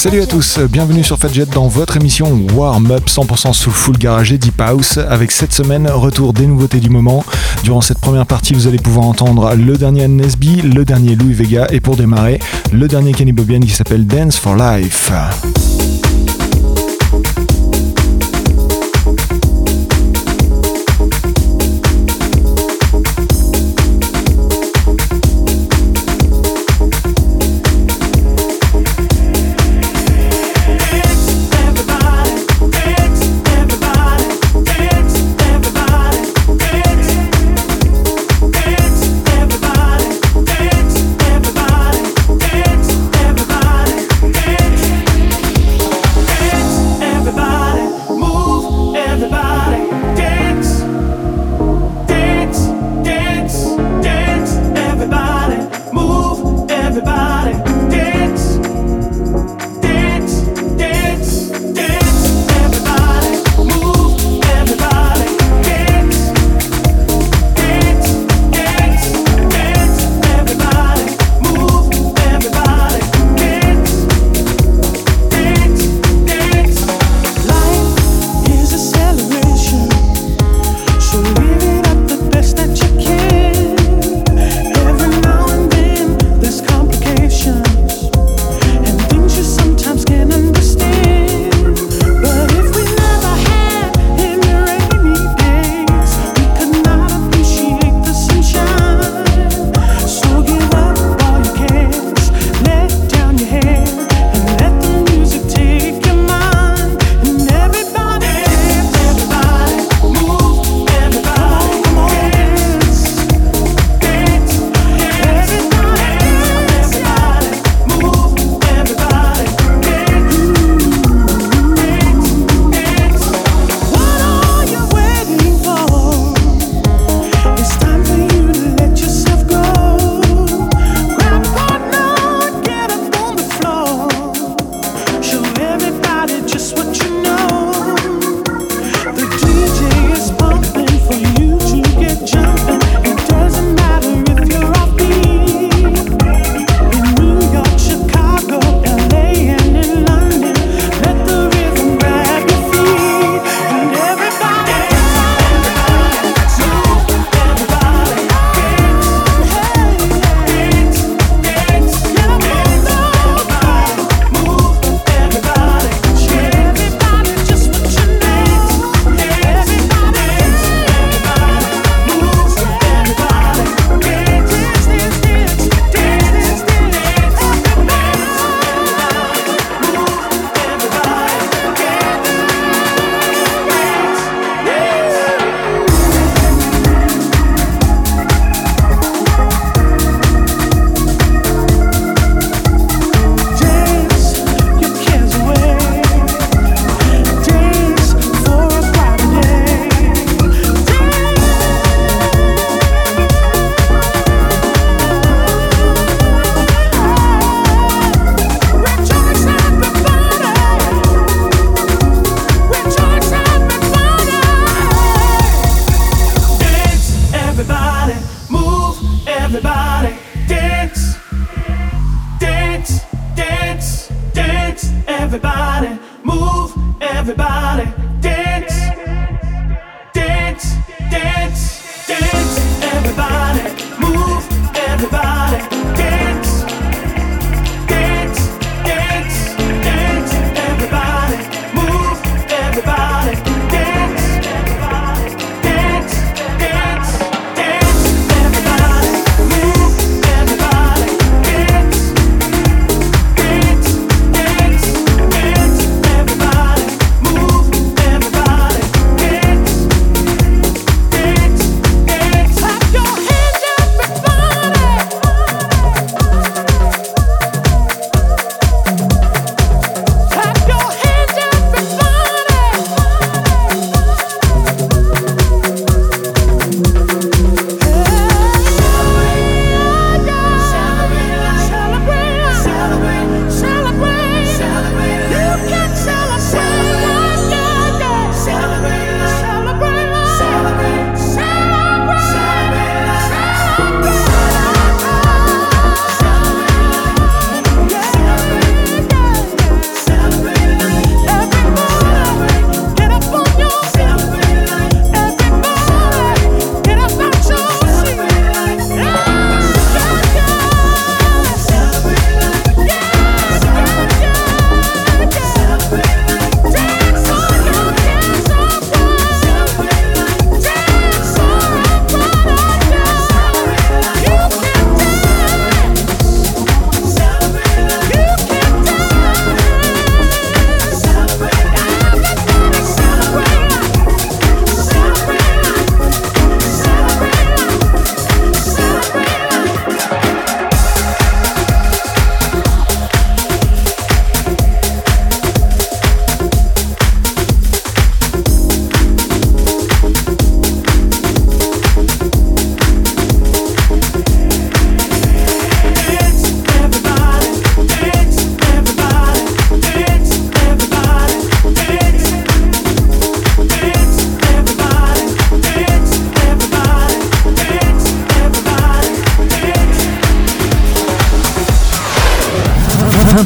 Salut à tous, bienvenue sur Fadjet dans votre émission Warm Up 100% sous full garage et Deep House avec cette semaine retour des nouveautés du moment. Durant cette première partie, vous allez pouvoir entendre le dernier Nesby, le dernier Louis Vega et pour démarrer, le dernier Kenny Bobian qui s'appelle Dance for Life.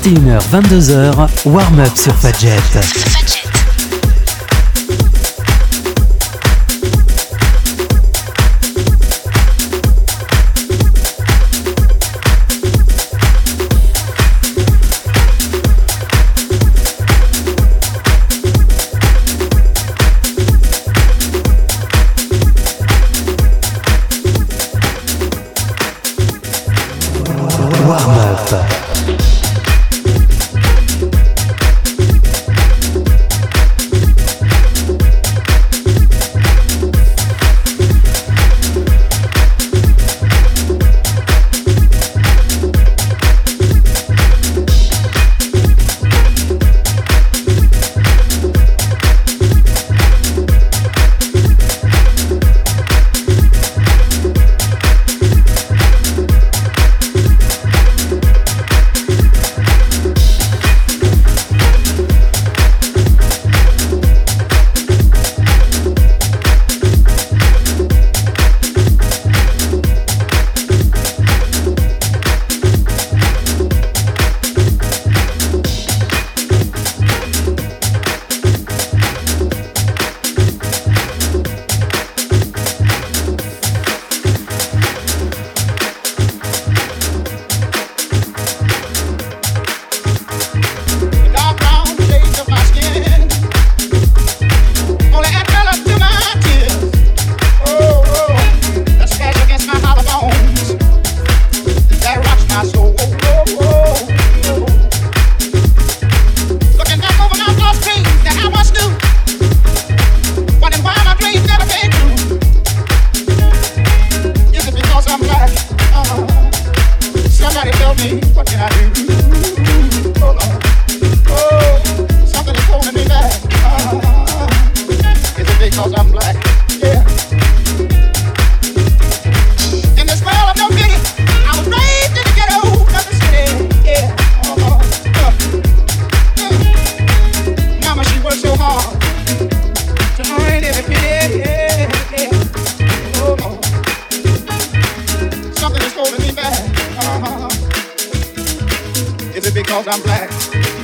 21h, 22h, warm-up sur Fadjet. cause I'm black.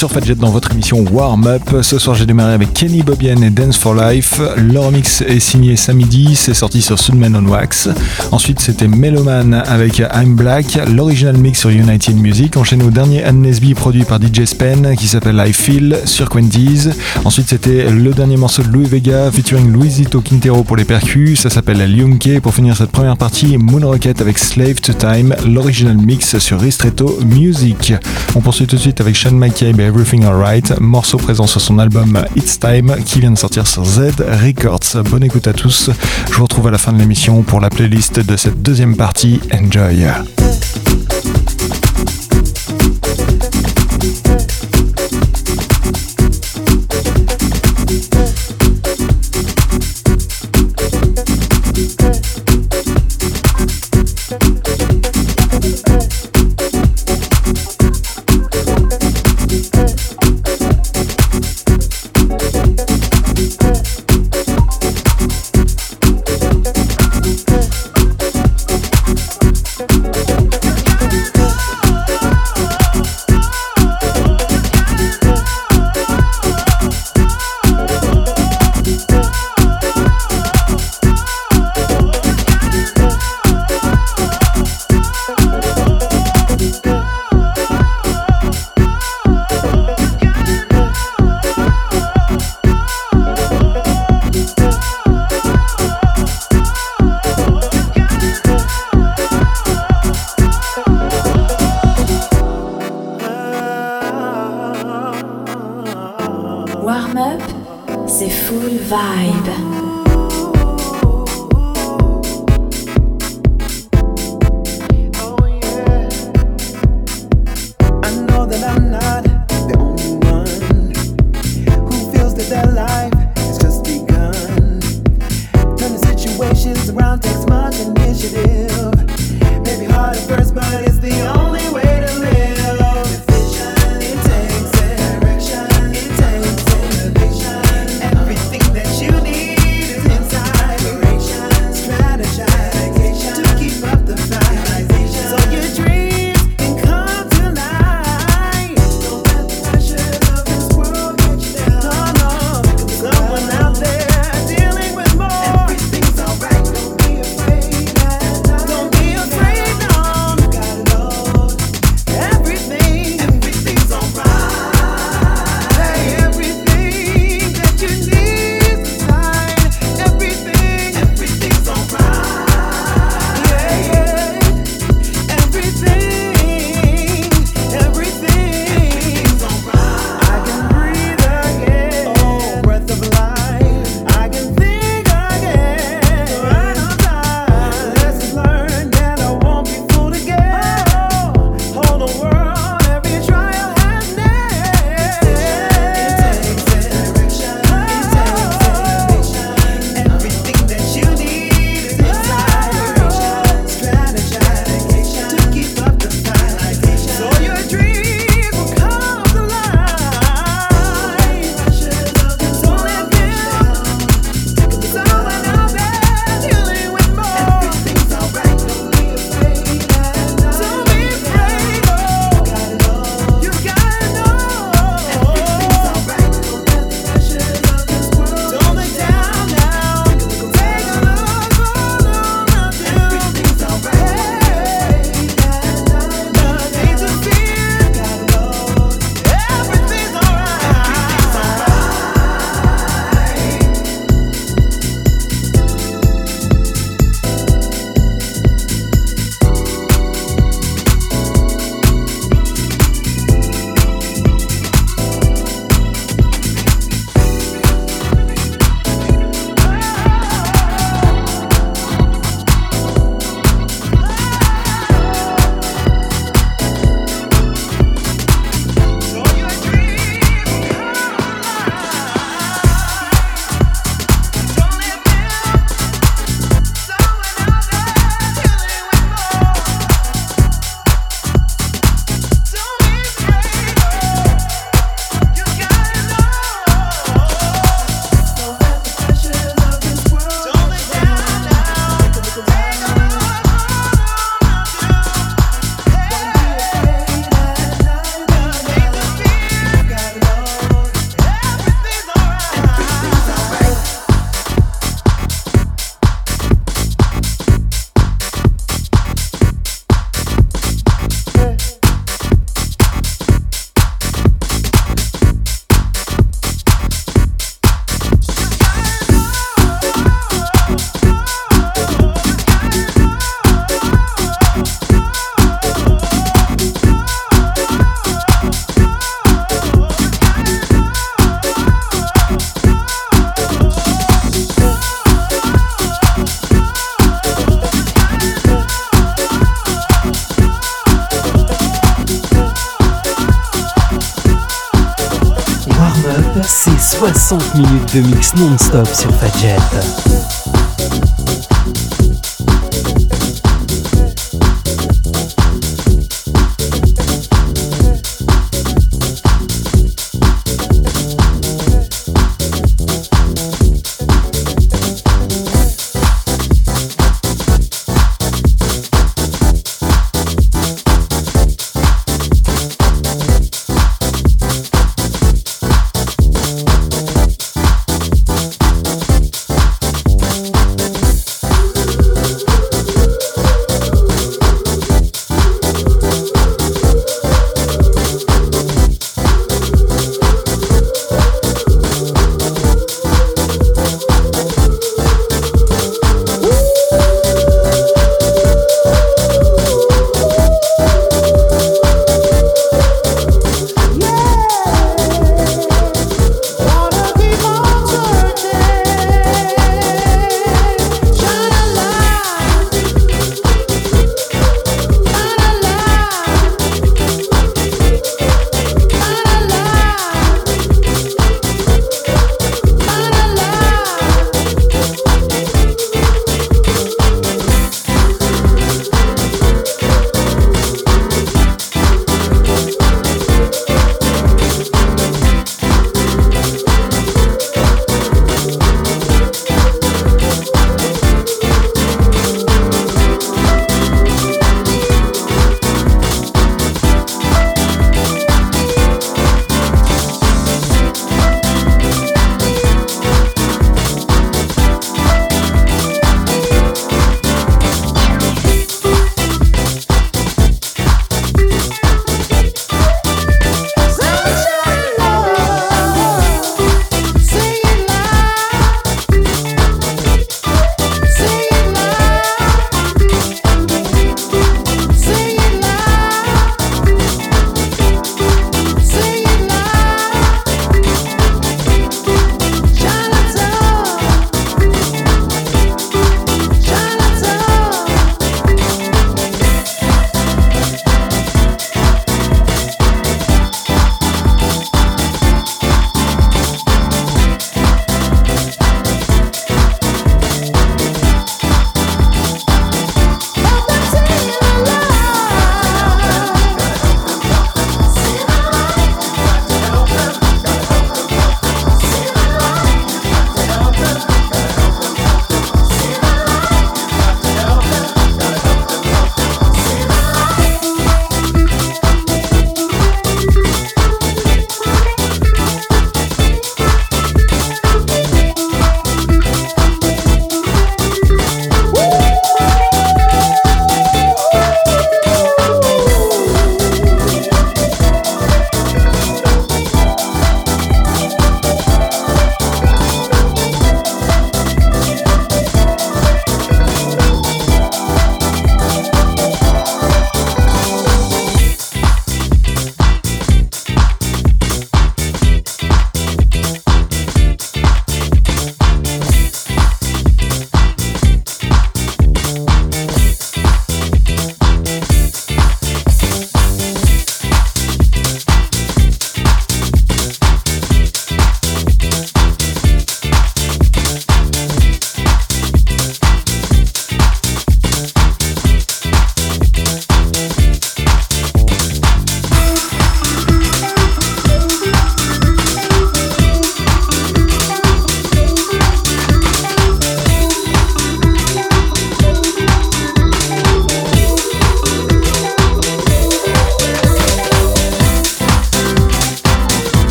Sur Fadjet dans votre émission Warm Up. Ce soir, j'ai démarré avec Kenny Bobian et Dance for Life. Leur mix est signé samedi, c'est sorti sur Sudman on Wax. Ensuite, c'était Meloman avec I'm Black, l'original mix sur United Music. Enchaîné au dernier Anne Nesby produit par DJ Spen qui s'appelle I Feel sur Quenties. Ensuite, c'était le dernier morceau de Louis Vega featuring Luisito Quintero pour les percus. Ça s'appelle Liumke. Pour finir cette première partie, Moon Rocket avec Slave to Time, l'original mix sur Ristretto Music. On poursuit tout de suite avec Sean McCabe et Everything Alright, morceau présent sur son album It's Time qui vient de sortir sur Z Records. Bonne écoute à tous. Je vous retrouve à la fin de l'émission pour la playlist de cette deuxième partie. Enjoy! 60 minutes de mix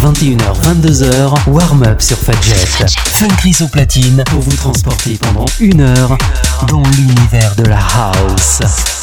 21h, 22h, warm-up sur Fadjet. Fun Chris au platine pour vous transporter pendant une heure dans l'univers de la house.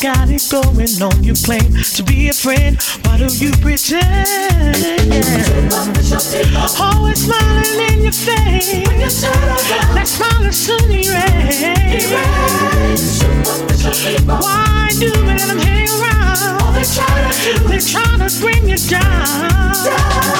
Got it going on. You claim to be a friend. Why do you pretend? Always smiling in your face. That smile is soon erased. Why do we let them hang around? They're trying to bring you down.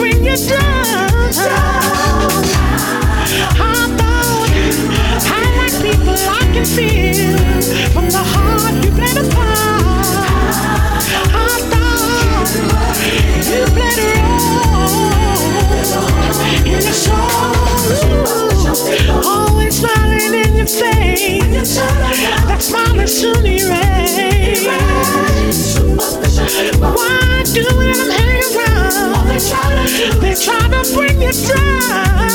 Bring you down. I thought I like people I can feel from the heart you play the part. You played a role in your soul, always smiling in your face. That smile is soon erased. Why do let them hang around? They try to bring you down.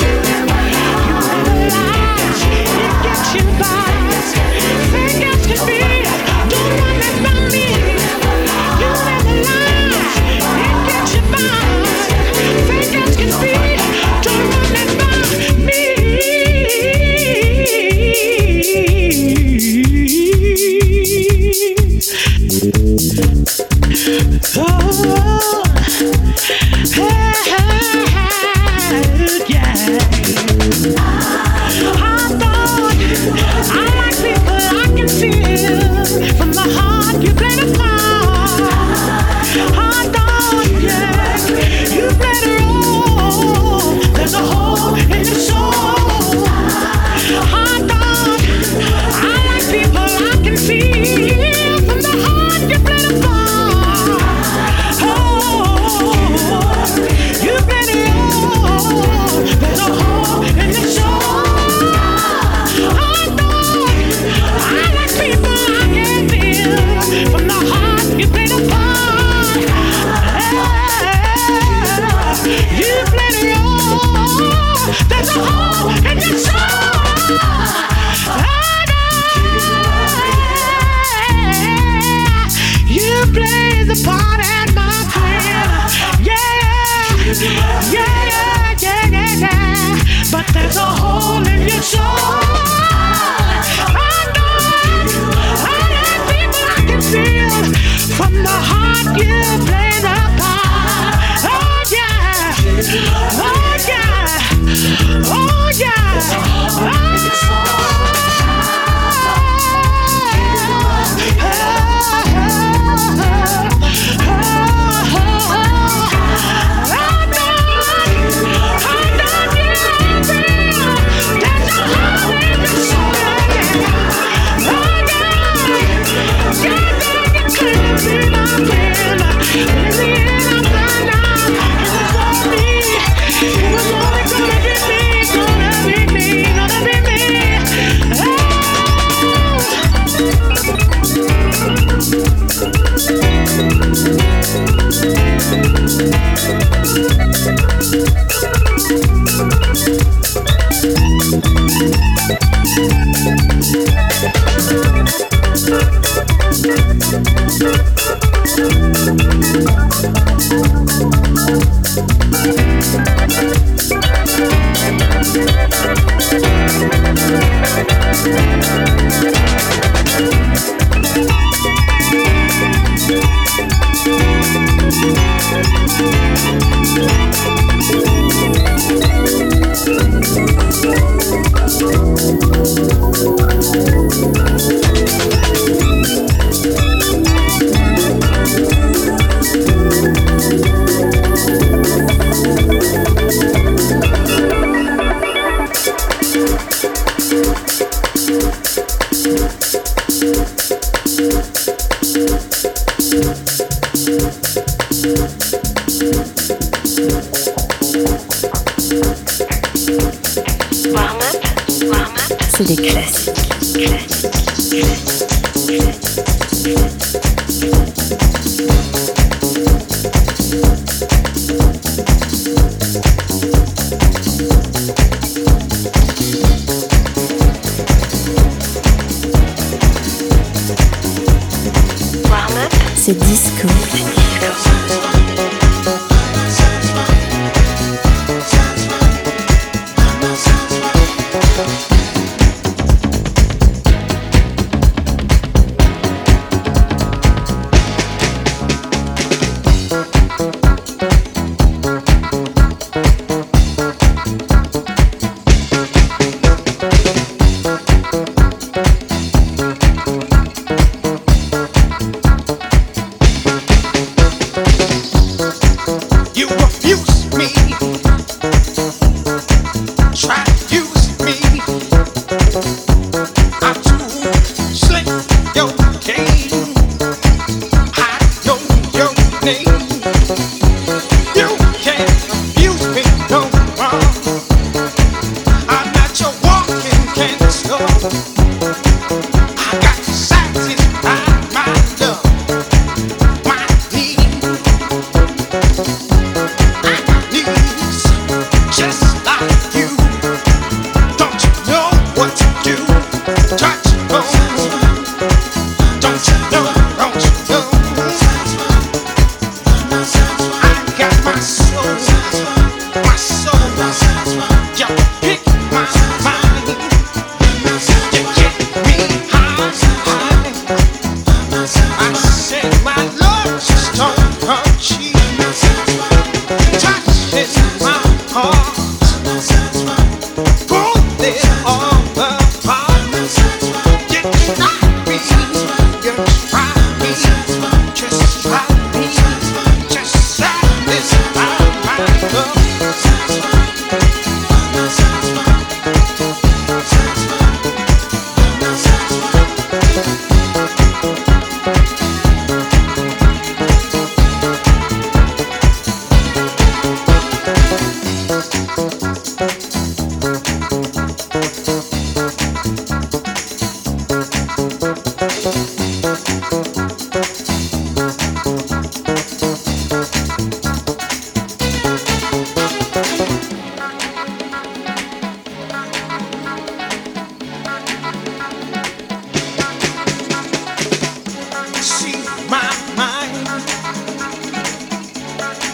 You never lie, it gets you by.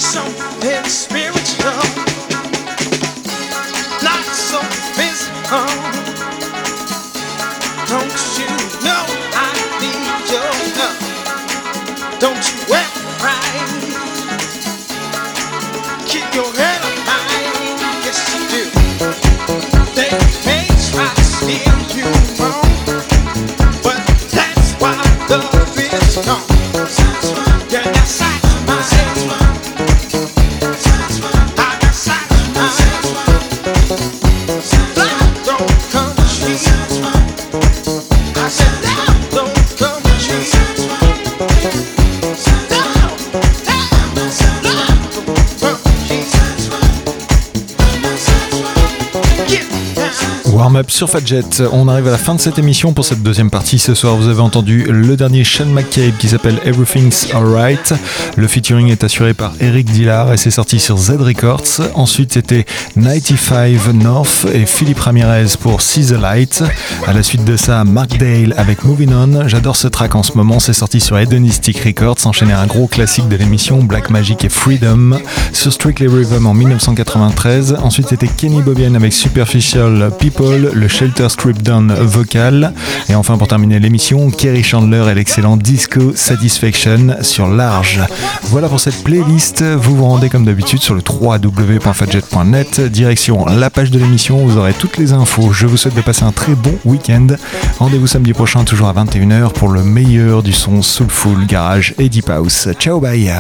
something spiritual. Sur Fadjet. On arrive à la fin de cette émission pour cette deuxième partie. Ce soir, vous avez entendu le dernier Sean McCabe qui s'appelle Everything's Alright. Le featuring est assuré par Eric Dillard et c'est sorti sur Z Records. Ensuite, c'était 95 North et Philippe Ramirez pour See the Light. À la suite de ça, Mark Dale avec Moving On. J'adore ce track en ce moment. C'est sorti sur Hedonistic Records. Enchaîné un gros classique de l'émission Black Magic et Freedom sur Strictly Rhythm en 1993. Ensuite, c'était Kenny Bobian avec Superficial People. Le Shelter Strip Down vocal. Et enfin, pour terminer l'émission, Kerry Chandler et l'excellent Disco Satisfaction sur Large. Voilà pour cette playlist. Vous vous rendez comme d'habitude sur le www.fadjet.net, direction la page de l'émission. Vous aurez toutes les infos. Je vous souhaite de passer un très bon week-end. Rendez-vous samedi prochain, toujours à 21h, pour le meilleur du son Soulful Garage et Deep House. Ciao, bye!